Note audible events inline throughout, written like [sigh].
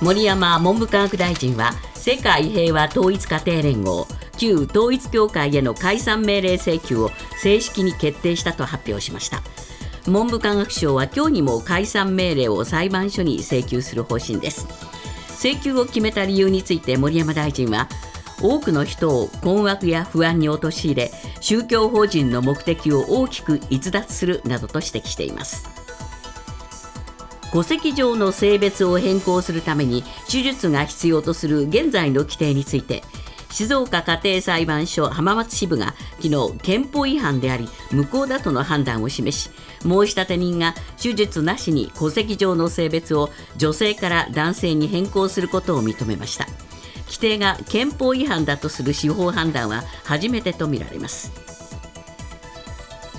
森山文部科学大臣は世界平和統一家庭連合旧統一教会への解散命令請求を正式に決定したと発表しました。文部科学省は今日にも解散命令を裁判所に請求する方針です。請求を決めた理由について森山大臣は多くの人を困惑や不安に陥れ宗教法人の目的を大きく逸脱するなどと指摘しています。戸籍上の性別を変更するために手術が必要とする現在の規定について静岡家庭裁判所浜松支部が昨日憲法違反であり無効だとの判断を示し申立人が手術なしに戸籍上の性別を女性から男性に変更することを認めました。規定が憲法違反だとする司法判断は初めてとみられます。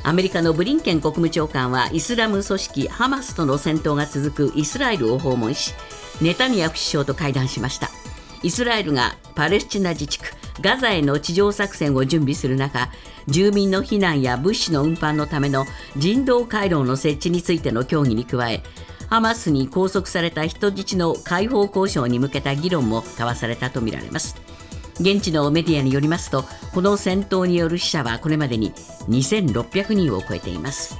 アメリカのブリンケン国務長官はイスラム組織ハマスとの戦闘が続くイスラエルを訪問しネタニヤフ首相と会談しました。イスラエルがパレスチナ自治区ガザへの地上作戦を準備する中住民の避難や物資の運搬のための人道回廊の設置についての協議に加えハマスに拘束された人質の解放交渉に向けた議論も交わされたとみられます。現地のメディアによりますとこの戦闘による死者はこれまでに2600人を超えています。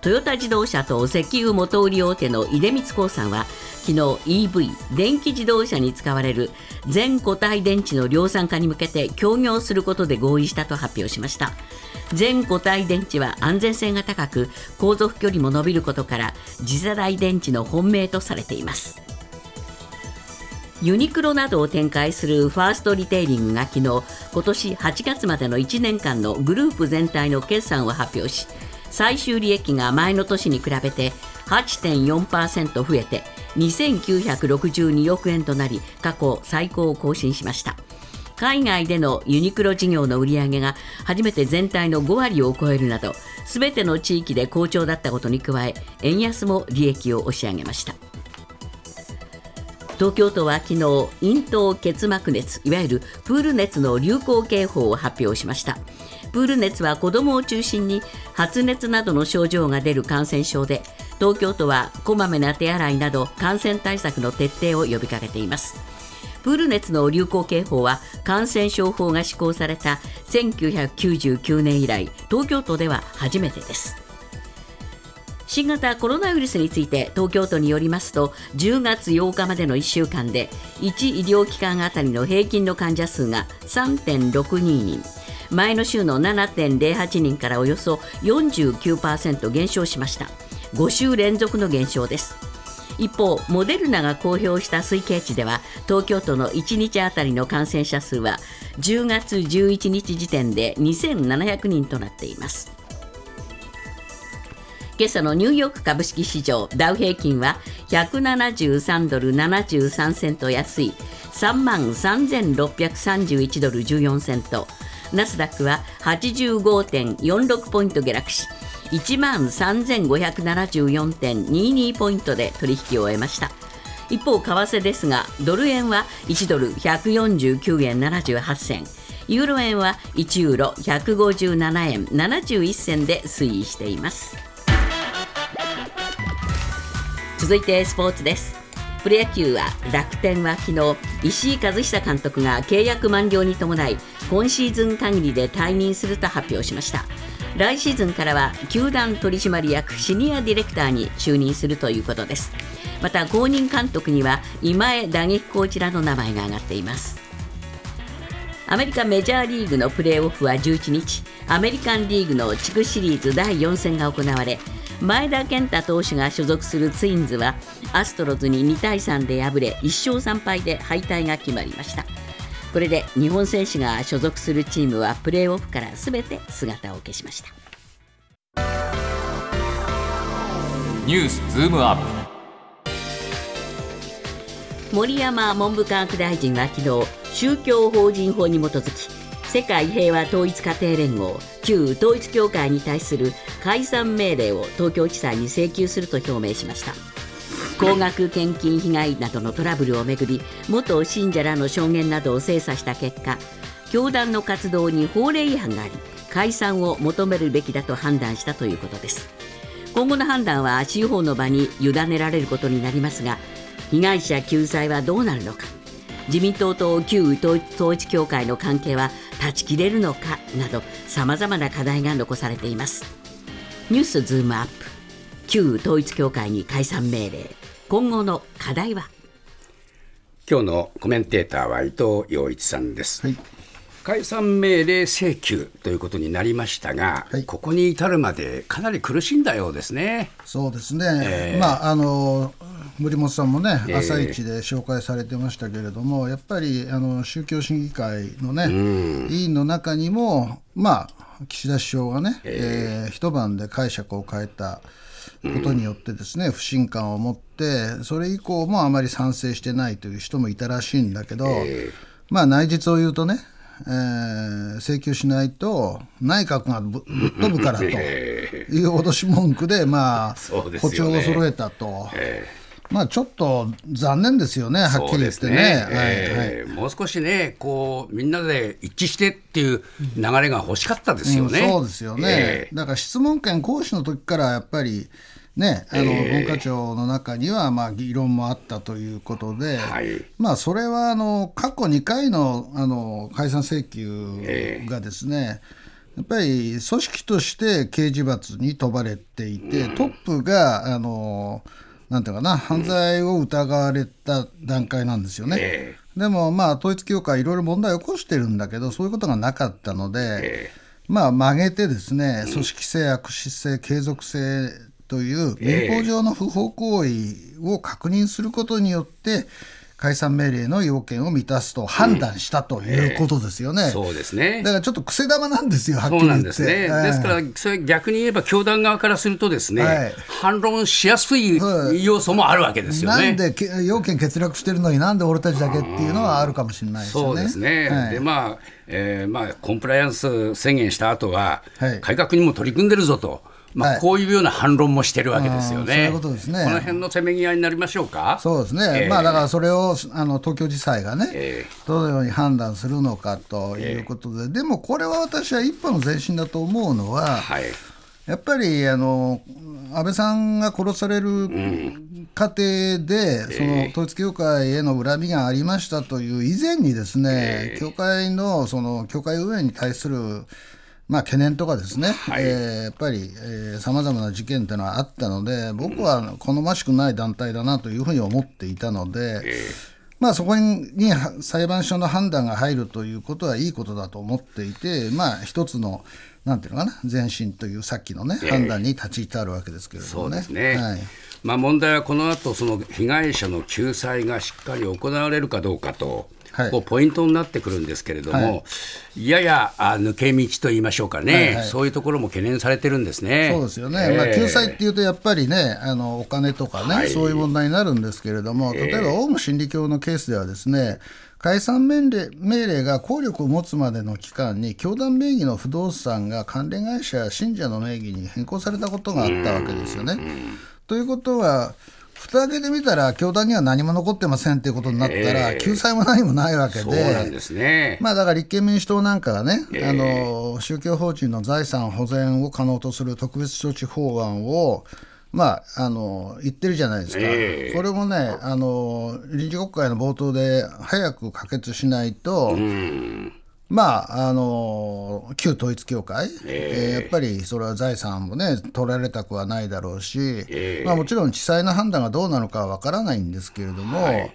トヨタ自動車と石油元売り大手の出光興産は昨日 EV 電気自動車に使われる全固体電池の量産化に向けて協業することで合意したと発表しました。全固体電池は安全性が高く航続距離も伸びることから次世代電池の本命とされています。ユニクロなどを展開するファーストリテイリングが昨日今年8月までの1年間のグループ全体の決算を発表し最終利益が前の年に比べて8.4%増えて2962億円となり過去最高を更新しました。海外でのユニクロ事業の売り上げが初めて全体の5割を超えるなど全ての地域で好調だったことに加え円安も利益を押し上げました。東京都は昨日咽頭結膜熱いわゆるプール熱の流行警報を発表しました。プール熱は子どもを中心に発熱などの症状が出る感染症で東京都はこまめな手洗いなど感染対策の徹底を呼びかけています。プール熱の流行警報は感染症法が施行された1999年以来東京都では初めてです。新型コロナウイルスについて東京都によりますと10月8日までの1週間で1医療機関あたりの平均の患者数が3.62人。前の週の7.08人からおよそ49%減少しました。5週連続の減少です。一方モデルナが公表した推計値では東京都の1日あたりの感染者数は10月11日時点で2700人となっています。今朝のニューヨーク株式市場ダウ平均は173ドル73セント安い3万3631ドル14セント。ナスダックは85.46ポイント下落し1万3574.22ポイントで取引を終えました。一方為替ですがドル円は1ドル149円78銭。ユーロ円は1ユーロ157円71銭で推移しています。続いてスポーツです。プロ野球は楽天は昨日石井一久監督が契約満了に伴い今シーズン限りで退任すると発表しました。来シーズンからは球団取締役シニアディレクターに就任するということです。また後任監督には今江打撃コーチらの名前が挙がっています。アメリカメジャーリーグのプレーオフは11日アメリカンリーグの地区シリーズ第4戦が行われ前田健太投手が所属するツインズはアストロズに2対3で敗れ1勝3敗で敗退が決まりました。これで日本選手が所属するチームはプレーオフからすべて姿を消しました。ニュースズームアップ。森山文部科学大臣は昨日宗教法人法に基づき世界平和統一家庭連合旧統一教会に対する解散命令を東京地裁に請求すると表明しました。高額献金被害などのトラブルをめぐり元信者らの証言などを精査した結果教団の活動に法令違反があり解散を求めるべきだと判断したということです。今後の判断は司法の場に委ねられることになりますが被害者救済はどうなるのか。自民党と旧統一教会の関係は断ち切れるのか？などさまざまな課題が残されています。ニュースズームアップ。旧統一教会に解散命令。今後の課題は？今日のコメンテーターは伊藤洋一さんです、はい。解散命令請求ということになりましたが、はい、ここに至るまでかなり苦しんだようですね。そうですね、えー、まああの森本さんもね、朝一で紹介されてましたけれども、やっぱりあの宗教審議会のね、委員の中にも、まあ、岸田首相がね、えー、えー、一晩で解釈を変えた。ことによってですね、不信感を持ってそれ以降もあまり賛成してないという人もいたらしいんだけど、まあ内実を言うとねえー、請求しないと内閣がぶぶっ飛ぶからと [laughs] いう脅し文句で、まあ、ね、歩調を揃えたと。えーまあ、ちょっと残念ですよね、はっきり言ってね。ねえー、はい、もう少しねこう、みんなで一致してっていう流れが欲しかったですよね。うん、そうですよね、えー、だから質問権行使の時からやっぱりね、あの、文化庁の中には、まあ、議論もあったということで、はい、まあ、それは、あの、過去2回の、あの、解散請求がですね、やっぱり組織として刑事罰に問われていて、トップが、あの、なんていうかな、犯罪を疑われた段階なんですよね。でも、まあ、統一教会、いろいろ問題を起こしてるんだけど、そういうことがなかったので、まあ、曲げてですね、組織性、悪質性、継続性という民法上の不法行為を確認することによって、解散命令の要件を満たすと判断したということですよね、うん。えー、そうですね。だからちょっと癖玉なんですよ、はっきり言って。ですね、ですから、それ逆に言えば、教団側からすると、ですね、はい、反論しやすい要素もあるわけですよね。なんで要件欠落してるのに、なんで俺たちだけっていうのはあるかもしれないですよね。そうですね、はい、でまあえーまあ、コンプライアンス宣言した後は、改革にも取り組んでるぞと。まあ、こういうような反論もしてるわけですよね。そういうことですね。この辺のせめぎ合いになりましょうか？そうですね。えー、まあだからそれをあの東京地裁がね、えー、どのように判断するのかということで、えー、でもこれは私は一歩の前進だと思うのは、はい、やっぱりあの安倍さんが殺される過程で、うん、その統一教会への恨みがありましたという以前にですね、教会のその教会運営に対するまあ、懸念とかですね、はい、えー、やっぱりさまざまな事件というのはあったので、僕は好ましくない団体だなというふうに思っていたので、えー、まあ、そこに裁判所の判断が入るということはいいことだと思っていて、まあ、一つのなんていうのかな、前進というさっきのね、えー、判断に立ち至るわけですけれどもね。ね。はい。まあ、問題はこの後その被害者の救済がしっかり行われるかどうかと。はい、こうポイントになってくるんですけれども、はい、ややあ抜け道と言いましょうかね、はいはい、そういうところも懸念されてるんですね。そうですよね、えー、まあ、救済っていうと、やっぱりね、あのお金とかね、はい、そういう問題になるんですけれども、例えば、オウム真理教のケースではですね、解散命令命令が効力を持つまでの期間に、教団名義の不動産が関連会社や信者の名義に変更されたことがあったわけですよね。ということは、蓋開けてみたら、教団には何も残ってませんっていうことになったら、えー、救済も何もないわけで、ですね。まあ、だから立憲民主党なんかがね、えー、あの、宗教法人の財産保全を可能とする特別措置法案を、まあ、あの言ってるじゃないですか、えー、これもねあの、臨時国会の冒頭で早く可決しないと、うんまあ、あの旧統一教会、えー、やっぱりそれは財産もね、取られたくはないだろうし、えー、まあ、もちろん地裁の判断がどうなのかは分からないんですけれども、はい、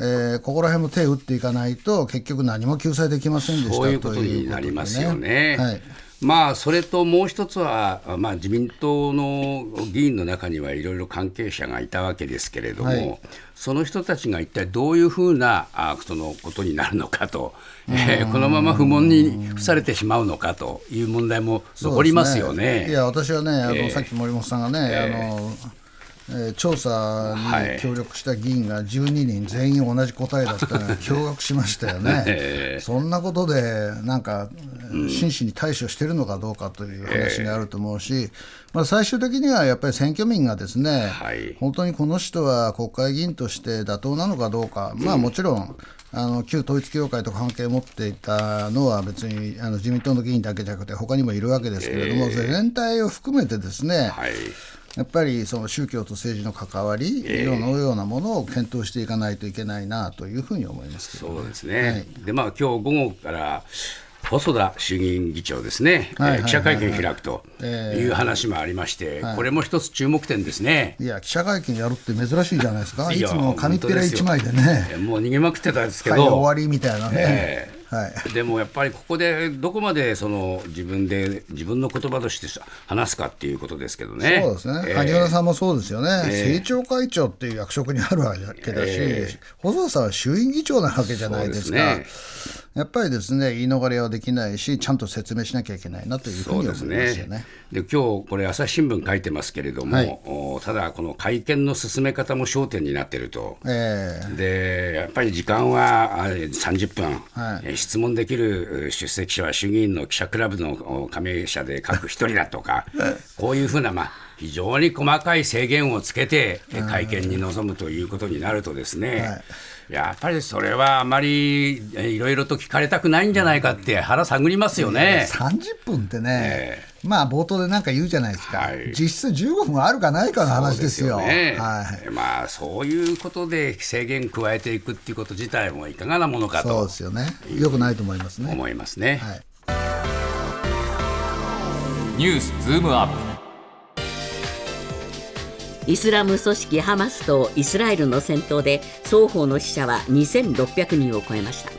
えー、ここら辺も手を打っていかないと、結局、何も救済できませんでしたそういうことになりますよね。はいまあ、それともう一つは、まあ、自民党の議員の中にはいろいろ関係者がいたわけですけれども、はい、その人たちが一体どういうふうなあそのことになるのかと、えー、このまま不問に付されてしまうのかという問題も残りますよね。ね。いや私はねあの、えー、さっき森本さんがね、えー、あのえー、調査に協力した議員が12人全員同じ答えだったので驚愕しましたよね、[laughs] そんなことでなんか真摯に対処しているのかどうかという話にあると思うし、まあ、最終的にはやっぱり選挙民がですね、はい、本当にこの人は国会議員として妥当なのかどうか、まあ、もちろんあの旧統一教会と関係を持っていたのは別にあの自民党の議員だけじゃなくて他にもいるわけですけれども、全体を含めてですね、はいやっぱりその宗教と政治の関わり、えー、のようなものを検討していかないといけないなというふうに思います、ね、そうですね、はい、でまあ今日午後から細田衆議院議長ですね、記者会見開くという話もありまして、これも一つ注目点ですね。いや、記者会見やるって珍しいじゃないですか、いつも紙っぺら一枚でね、もう逃げまくってたんですけど、はい、終わりみたいなね。えーはい、でもやっぱりここでどこまでその自分で自分の言葉として話すかっていうことですけどね。そうですね。萩、原さんもそうですよね、えー、政調会長っていう役職にあるわけだし、えー、細田さんは衆院議長なわけじゃないですか。やっぱりですね言い逃れはできないし、ちゃんと説明しなきゃいけないなというふうに思いますよね。で、ね、今日これ、朝日新聞書いてますけれども、はい、ただ、この会見の進め方も焦点になっていると、えー、でやっぱり時間は30分、はい、質問できる出席者は衆議院の記者クラブの加盟者で各一人だとか、[laughs] こういうふうな、まあ、非常に細かい制限をつけて会見に臨むということになるとですね、はいやっぱりそれはあまりいろいろと聞かれたくないんじゃないかって腹探りますよね。30分ってね、えー、まあ冒頭で何か言うじゃないですか、はい、実質15分あるかないかの話ですよ。すよね、はい、まあそういうことで制限加えていくっていうこと自体もいかがなものかとそうですよね。よくないと思いますね。思いますね。はい、ニュースズームアップイスラム組織ハマスとイスラエルの戦闘で双方の死者は2600人を超えました。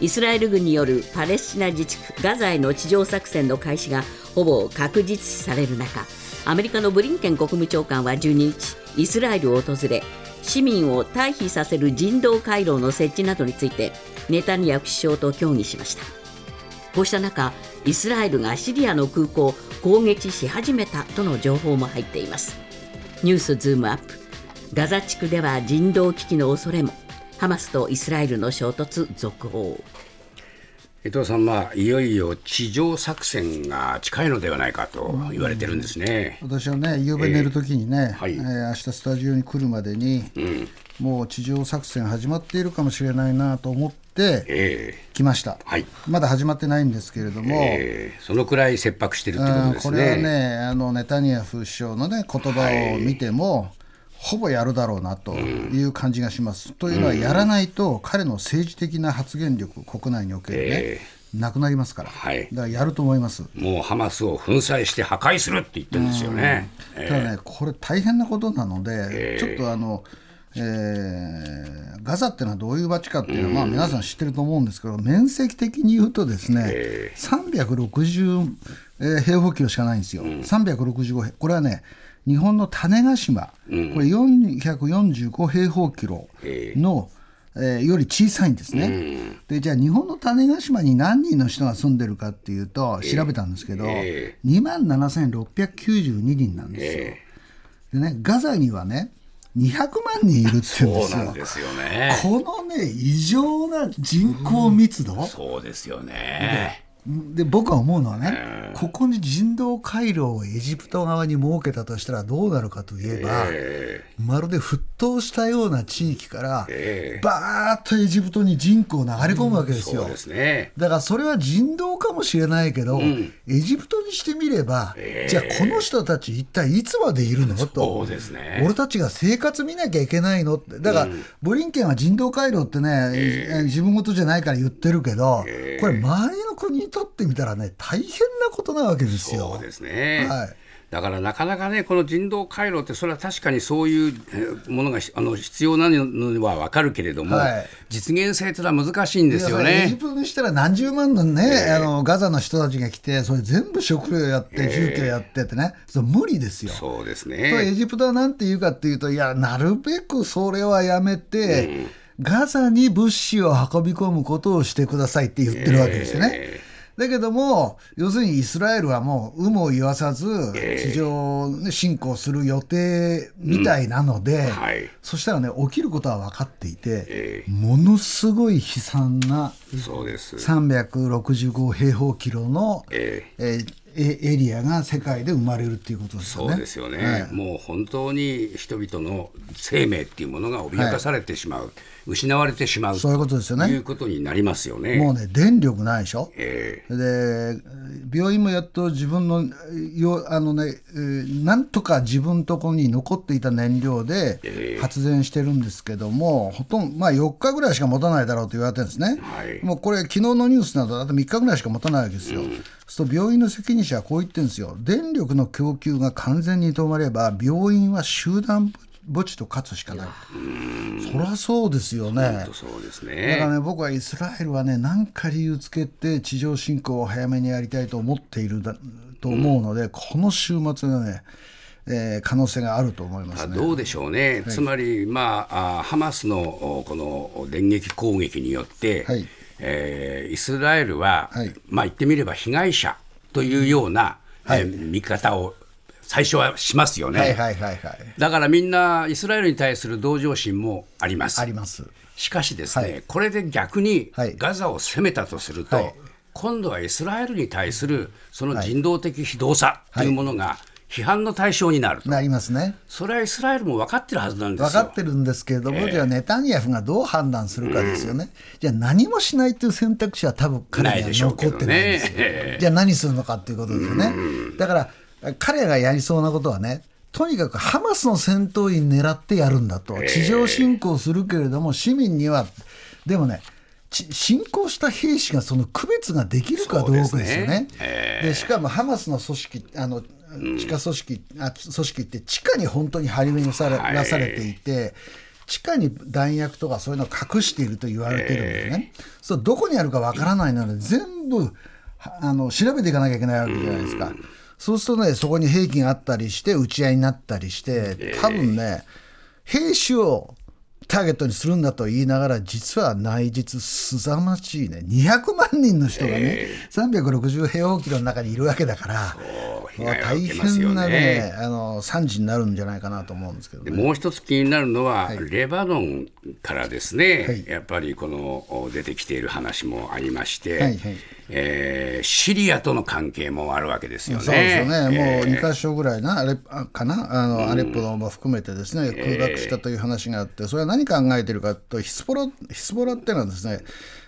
イスラエル軍によるパレスチナ自治区ガザへの地上作戦の開始がほぼ確実視される中アメリカのブリンケン国務長官は12日イスラエルを訪れ市民を退避させる人道回廊の設置などについてネタニヤフ首相と協議しました。こうした中イスラエルがシリアの空港を攻撃し始めたとの情報も入っています。ニュースズームアップ。ガザ地区では人道危機の恐れも。ハマスとイスラエルの衝突続報。伊藤さん、まあ、いよいよ地上作戦が近いのではないかと言われてるんですね、うん、私はね、夕べ寝るときにね、えーはい。えー、明日スタジオに来るまでに、うん、もう地上作戦始まっているかもしれないなと思って、来ました、はい、まだ始まってないんですけれども、えー、そのくらい切迫してるってことですね。これはね、あのネタニヤフ首相の、ね、言葉を見ても、はい。ほぼやるだろうなという感じがします。うん、というのは、やらないと彼の政治的な発言力、国内におけるね、えー、なくなりますから、はい、だからやると思います。もうハマスを粉砕して破壊するって言ってるんですよね。ただね、これ、大変なことなので、えー、ちょっとあの、えー、ガザっていうのはどういう街かっていうのは、まあ、皆さん知ってると思うんですけど、面積的に言うとですね、えー、360平方キロしかないんですよ、うん、365これはね、日本の種子島、うん、これ445平方キロの、えー、より小さいんですね、うん、でじゃあ日本の種子島に何人の人が住んでるかっていうと調べたんですけど、えー、2万7692人なんですよ、えー、でねガザにはね200万人いるって言うんですよ。そうなんですよね。このね、異常な人口密度？うん、そうですよね。で僕は思うのはね、ここに人道回廊をエジプト側に設けたとしたらどうなるかといえば、まるで沸騰したような地域から、バーッとエジプトに人口流れ込むわけですよ、だからそれは人道かもしれないけど、エジプトにしてみれば、じゃあこの人たち一体いつまでいるの？と、俺たちが生活見なきゃいけないのって。だから、ブリンケンは人道回廊ってね、自分事じゃないから言ってるけど、これ周りの国とってみたらね、大変なことなわけですよ。そうですね。はい。だからなかなかね、この人道回廊って、それは確かにそういうものがあの必要なのは分かるけれども、はい、実現性というのは難しいんですよね。エジプトにしたら何十万のね、えー、あのガザの人たちが来て、それ全部食料やって、住居やってってね、それ無理ですよ。そうですね。とエジプトはなんて言うかっていうと、いや、なるべくそれはやめて、うんガザに物資を運び込むことをしてくださいって言ってるわけですよね。えーだけども、要するにイスラエルはもう有無を言わさず、地上侵攻する予定みたいなので、うん。はい、そしたらね、起きることは分かっていて、えー、ものすごい悲惨な、そうです。365平方キロの、えー、えーエリアが世界で生まれるっていうことですよね。そうですよね、はい、もう本当に人々の生命っていうものが脅かされてしまう、はい、失われてしまうそういうことですよね。いうことになりますよね。もうね電力ないでしょ。えー、で病院もやっと自分のよあのね、えー、なんとか自分とこに残っていた燃料で発電してるんですけども、えー、ほとんどまあ4日ぐらいしか持たないだろうと言われてるんですね。はい、もうこれ昨日のニュースなどあと3日ぐらいしか持たないわけですよ。うんそう病院の責任者はこう言ってるんですよ、電力の供給が完全に止まれば、病院は集団墓地と勝つしかない、そりゃそうですよね、そうですね。だからね、僕はイスラエルはね、何か理由つけて、地上侵攻を早めにやりたいと思っているだと思うので、うん、この週末がね、えー、可能性があると思います、ね、どうでしょうね、はい、つまり、まあ、あハマスのこの電撃攻撃によって、はい。えー、イスラエルは、はい、まあ言ってみれば被害者というような、はい、えー、見方を最初はしますよね、はいはいはいはい、だからみんなイスラエルに対する同情心もあります。あります。しかしですね、はい、これで逆にガザを攻めたとすると、はい、今度はイスラエルに対するその人道的非道さというものが、批判の対象になるなりますね。それはイスラエルも分かってるはずなんです分かってるんですけれども、えー、じゃあネタニヤフがどう判断するかですよね。うん、じゃあ何もしないという選択肢は多分彼には残ってないんですよ。ね、じゃあ何するのかっていうことですよね。だから彼がやりそうなことはね、とにかくハマスの戦闘員狙ってやるんだと、地上侵攻するけれども、市民には、でもね、侵攻した兵士がその区別ができるかどうかですよね。で、ね、しかもハマスの組織あの地下組織、うん、あ組織って地下に本当に張り巡らさ,、されていて。地下に弾薬とかそういうのを隠していると言われてるんですね。そうどこにあるかわからないので全部あの調べていかなきゃいけないわけじゃないですか。そうするとねそこに兵器があったりして撃ち合いになったりして多分ね兵士をターゲットにするんだと言いながら実は内実すざましいね。200万人の人がね、えー、360平方キロの中にいるわけだから大変なねあの惨事になるんじゃないかなと思うんですけど、ね、もう一つ気になるのは、はい、レバノンからですね、はい、やっぱりこの出てきている話もありまして、はいはい。えー、シリアとの関係もあるわけですよね。そうですよね、えー、もう2か所ぐらいな、あれかな、あの、うん、アレッポも含めてですね、空爆したという話があって、それは何考えてるかと、ヒスボラヒスボラっていうのはですね、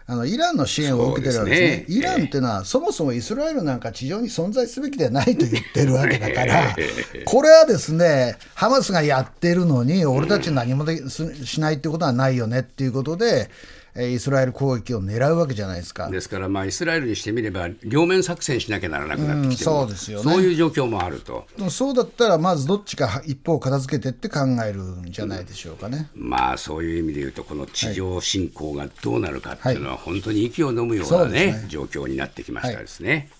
あのイランの支援を受けてるわけですね、すね。イランっていうのは、そもそもイスラエルなんか地上に存在すべきではないと言ってるわけだから、これはですね、ハマスがやってるのに、俺たち何もでしないってことはないよねっていうことで、イスラエル攻撃を狙うわけじゃないですか。ですから、まあ、イスラエルにしてみれば、両面作戦しなきゃならなくなってきて、うん、そうですよね、そういう状況もあると。そうだったら、まずどっちか一方片付けてって考えるんじゃないでしょうかね。うん、まあ、そういう意味で言うと、この地上侵攻がどうなるかっていうのは、本当に息を飲むようなね、はい、状況になってきましたですね。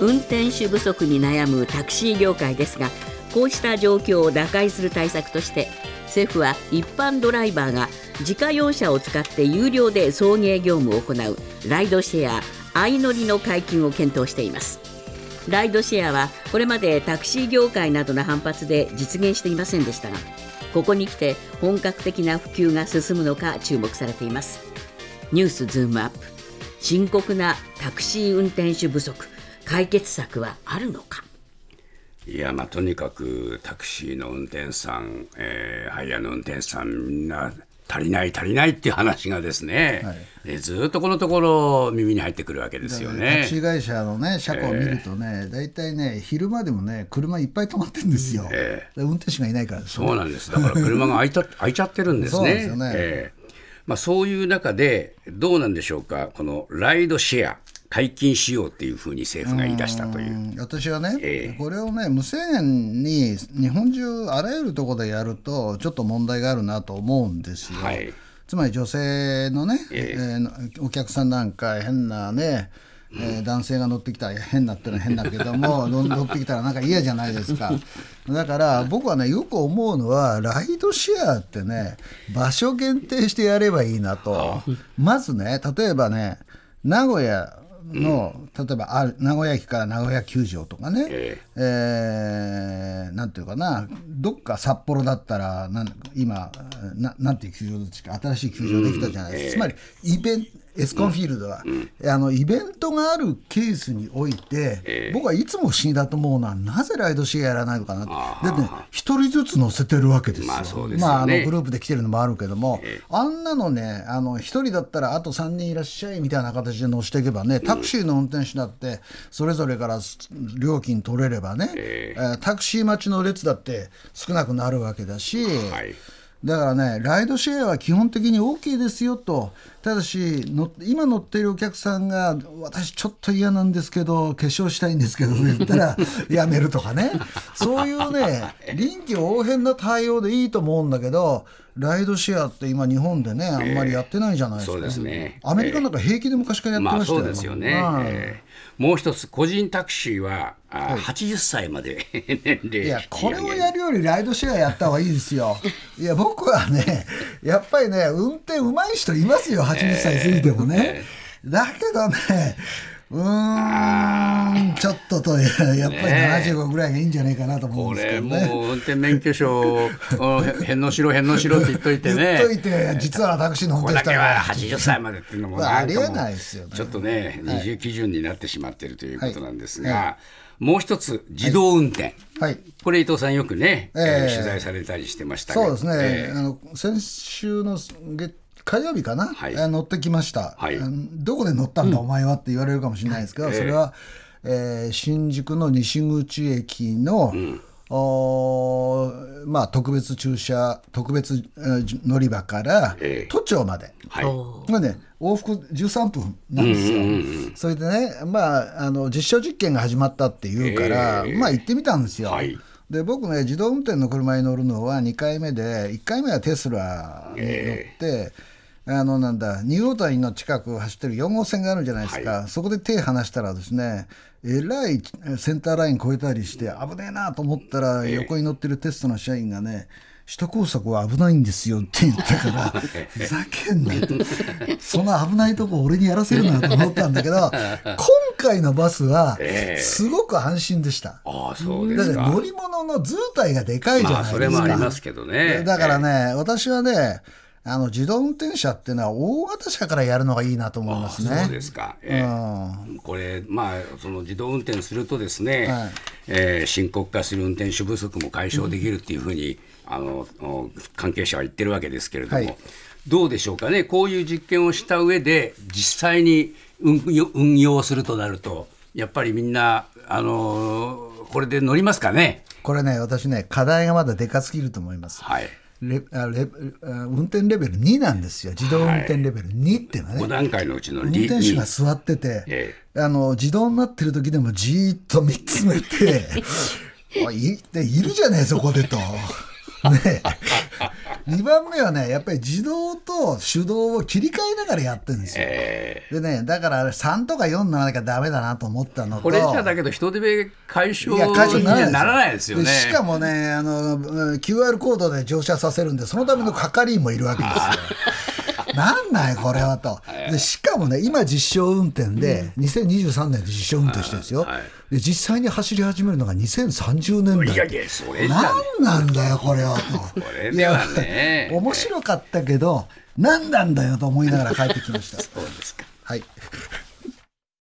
運転手不足に悩むタクシー業界ですがこうした状況を打開する対策として政府は一般ドライバーが自家用車を使って有料で送迎業務を行うライドシェア相乗りの解禁を検討しています。ライドシェアはこれまでタクシー業界などの反発で実現していませんでしたがここに来て本格的な普及が進むのか注目されています。ニュースズームアップ。深刻なタクシー運転手不足。解決策はあるのか？いやまあとにかくタクシーの運転手さん、えー、ハイヤーの運転手さんみんな足りない足りないっていう話がですね、はい、でずっとこのところ耳に入ってくるわけですよね。タクシー会社のね車庫を見るとね、大、え、体、ー、ね昼間でもね車いっぱい止まってるんですよ。えー、運転手がいないから、ね、そうなんです。だから車が開いた [laughs] 開いちゃってるんですね。そうですよね。えーまあ、そういう中でどうなんでしょうかこのライドシェア解禁しようっていうふうに政府が言い出したという。私はね、えー、これをね無制限に日本中あらゆるところでやるとちょっと問題があるなと思うんですよ。はい、つまり女性のね、えー、えー、お客さんなんか変なねえー、男性が乗ってきたら変なってのは変だけども [laughs] 乗ってきたらなんか嫌じゃないですか。だから僕はねよく思うのはライドシェアってね場所限定してやればいいなと。まずね例えばね名古屋の、例えばある名古屋駅から名古屋球場とかね、えー、えー、なんていうかな。どっか札幌だったらなん今ななんていう球場ですか新しい球場できたじゃないですか、うん。えー、つまりイベンエスコンフィールドは、うん。うん、あのイベントがあるケースにおいて、えー、僕はいつも不思議だと思うのはなぜライドシェアやらないのかなでね一人ずつ乗せてるわけですよ、まあ、あのグループで来てるのもあるけども、えー、あんなのねあの一人だったらあと3人いらっしゃいみたいな形で乗せていけばねタクシーの運転手だってそれぞれから料金取れればね、えー、タクシー待ちの列だって少なくなるわけだし、はいだからね、ライドシェアは基本的に OK ですよと、ただしの、今乗っているお客さんが、私、ちょっと嫌なんですけど、化粧したいんですけど、言ったら、[laughs] やめるとかね、そういうね、臨機応変な対応でいいと思うんだけど、ライドシェアって今、日本でね、あんまりやってないじゃないですか、えー、そうですね、アメリカなんか平気で昔からやってましたよ、まあ、そうですよね。えーもう一つ、個人タクシーは、はい、80歳まで年齢いや、これをやるよりライドシェアやった方がいいですよ。いや、僕はね、やっぱりね、運転うまい人いますよ、80歳過ぎてもね。[laughs] だけどね、うん、ちょっとと、やっぱり75ぐらいがいいんじゃないかなと思うんですけどね。もう運転免許証返納しろ、返納しろって言っといてね。言っといて、実はタクシーの運転手は80歳までっていうのもありえないですよね。ちょっとね、二重基準になってしまっているということなんですが。はい。はいもう一つ、自動運転、はい、これ、伊藤さん、よくね、えー、取材されたりしてましたそうですね、えー、あの先週の月火曜日かな、はい、乗ってきました、はい、どこで乗ったんだ、お前はって言われるかもしれないですけど、それは、えー、新宿の西口駅の、うん。おまあ、特別駐車特別乗り場から、えー、都庁まで、はい、まあね、往復13分なんですよ、うんうんうん、それでね、まあ、あの実証実験が始まったっていうから、えー、まあ行ってみたんですよ。はい。で僕ね自動運転の車に乗るのは2回目で1回目はテスラに乗って、えーあのなんだニューオータニの近くを走ってる4号線があるじゃないですか、はい、そこで手離したらですねえらいセンターライン越えたりして危ねえなと思ったら横に乗ってるテストの社員がね首都高速は危ないんですよって言ったから [laughs] ふざけんな。その危ないとこ俺にやらせるなと思ったんだけど [laughs] 今回のバスはすごく安心でした、ああそうですか。乗り物の図体がでかいじゃないですか、まあ、それもありますけどね。だからね、私はねあの自動運転車っていうのは大型車からやるのがいいなと思いますね。そうですか、えー、うん、これ、まあ、その自動運転するとですね、はい、えー、深刻化する運転手不足も解消できるっていうふうに、うん、あの関係者は言ってるわけですけれども、はい、どうでしょうかね、こういう実験をした上で、実際に運運用するとなると、やっぱりみんな、あのこれで乗りますかね？これね、私ね、課題がまだでかすぎると思います。はいレあレ運転レベル2なんですよ、自動運転レベル2っていうのはね、5段階のうちの運転手が座ってて、ええ、あの自動になってる時でもじーっと見つめて、[laughs] いいるじゃねえ、そこでと。[laughs] ね2番目はね、やっぱり自動と手動を切り替えながらやってるんですよ。えー、でね、だから3とか4にならなきゃだめだなと思ったのと。これじゃだけど人手べ解消にはならないですよね。しかもねあの、QR コードで乗車させるんで、そのための係員もいるわけですよ。[laughs] なんないこれはと。でしかもね今実証運転で、2023年で実証運転してるんですよ、で実際に走り始めるのが2030年代。いやいやそれ何なんだよこれはと。これではね。面白かったけど何なんだよと思いながら帰ってきました。[laughs] そうですか。はい